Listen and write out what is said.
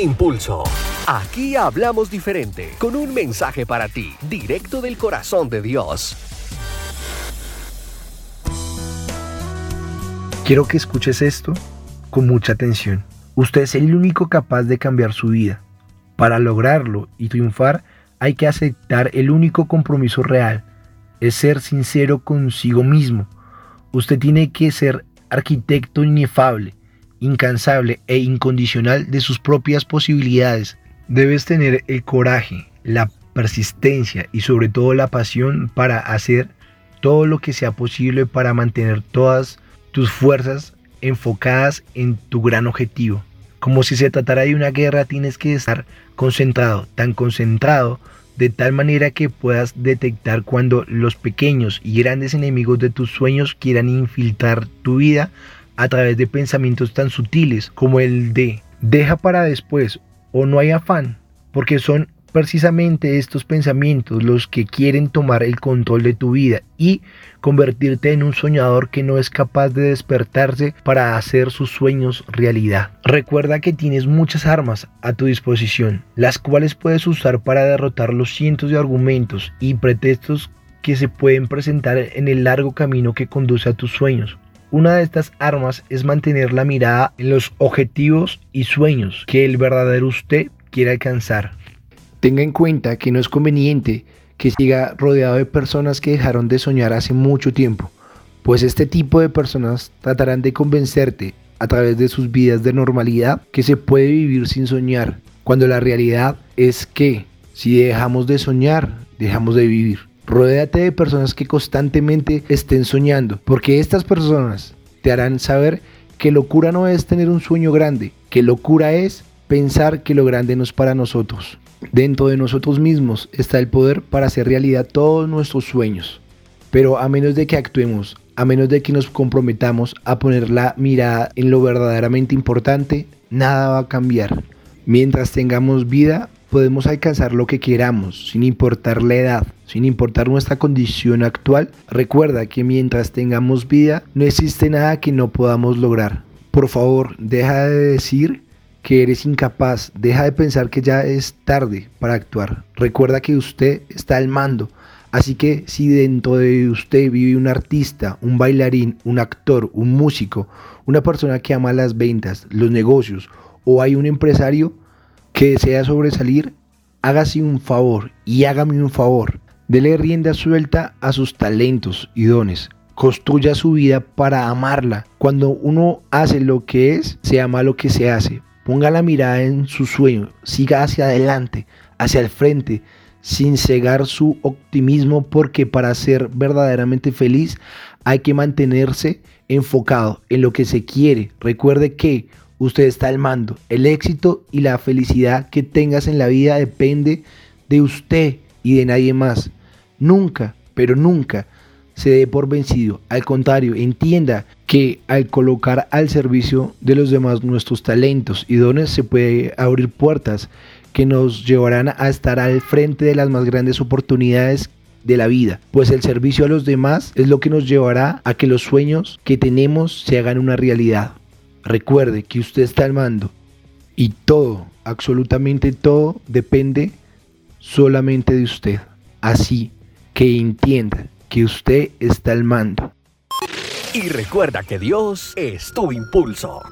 Impulso. Aquí hablamos diferente, con un mensaje para ti, directo del corazón de Dios. Quiero que escuches esto con mucha atención. Usted es el único capaz de cambiar su vida. Para lograrlo y triunfar hay que aceptar el único compromiso real, es ser sincero consigo mismo. Usted tiene que ser arquitecto inefable, incansable e incondicional de sus propias posibilidades. Debes tener el coraje, la persistencia y sobre todo la pasión para hacer todo lo que sea posible para mantener todas tus fuerzas enfocadas en tu gran objetivo. Como si se tratara de una guerra tienes que estar concentrado, tan concentrado de tal manera que puedas detectar cuando los pequeños y grandes enemigos de tus sueños quieran infiltrar tu vida a través de pensamientos tan sutiles como el de deja para después o no hay afán, porque son precisamente estos pensamientos los que quieren tomar el control de tu vida y convertirte en un soñador que no es capaz de despertarse para hacer sus sueños realidad. Recuerda que tienes muchas armas a tu disposición, las cuales puedes usar para derrotar los cientos de argumentos y pretextos que se pueden presentar en el largo camino que conduce a tus sueños. Una de estas armas es mantener la mirada en los objetivos y sueños que el verdadero usted quiere alcanzar. Tenga en cuenta que no es conveniente que siga rodeado de personas que dejaron de soñar hace mucho tiempo, pues este tipo de personas tratarán de convencerte a través de sus vidas de normalidad que se puede vivir sin soñar, cuando la realidad es que si dejamos de soñar, dejamos de vivir. Rodéate de personas que constantemente estén soñando, porque estas personas te harán saber que locura no es tener un sueño grande, que locura es pensar que lo grande no es para nosotros. Dentro de nosotros mismos está el poder para hacer realidad todos nuestros sueños. Pero a menos de que actuemos, a menos de que nos comprometamos a poner la mirada en lo verdaderamente importante, nada va a cambiar. Mientras tengamos vida, podemos alcanzar lo que queramos, sin importar la edad, sin importar nuestra condición actual. Recuerda que mientras tengamos vida, no existe nada que no podamos lograr. Por favor, deja de decir que eres incapaz, deja de pensar que ya es tarde para actuar. Recuerda que usted está al mando. Así que si dentro de usted vive un artista, un bailarín, un actor, un músico, una persona que ama las ventas, los negocios o hay un empresario que desea sobresalir, hágase un favor y hágame un favor. Dele rienda suelta a sus talentos y dones. Construya su vida para amarla. Cuando uno hace lo que es, se ama lo que se hace. Ponga la mirada en su sueño, siga hacia adelante, hacia el frente, sin cegar su optimismo, porque para ser verdaderamente feliz hay que mantenerse enfocado en lo que se quiere. Recuerde que usted está al mando. El éxito y la felicidad que tengas en la vida depende de usted y de nadie más. Nunca, pero nunca se dé por vencido. Al contrario, entienda que al colocar al servicio de los demás nuestros talentos y dones se puede abrir puertas que nos llevarán a estar al frente de las más grandes oportunidades de la vida, pues el servicio a los demás es lo que nos llevará a que los sueños que tenemos se hagan una realidad. Recuerde que usted está al mando y todo, absolutamente todo, depende solamente de usted. Así que entienda que usted está al mando. Y recuerda que Dios es tu impulso.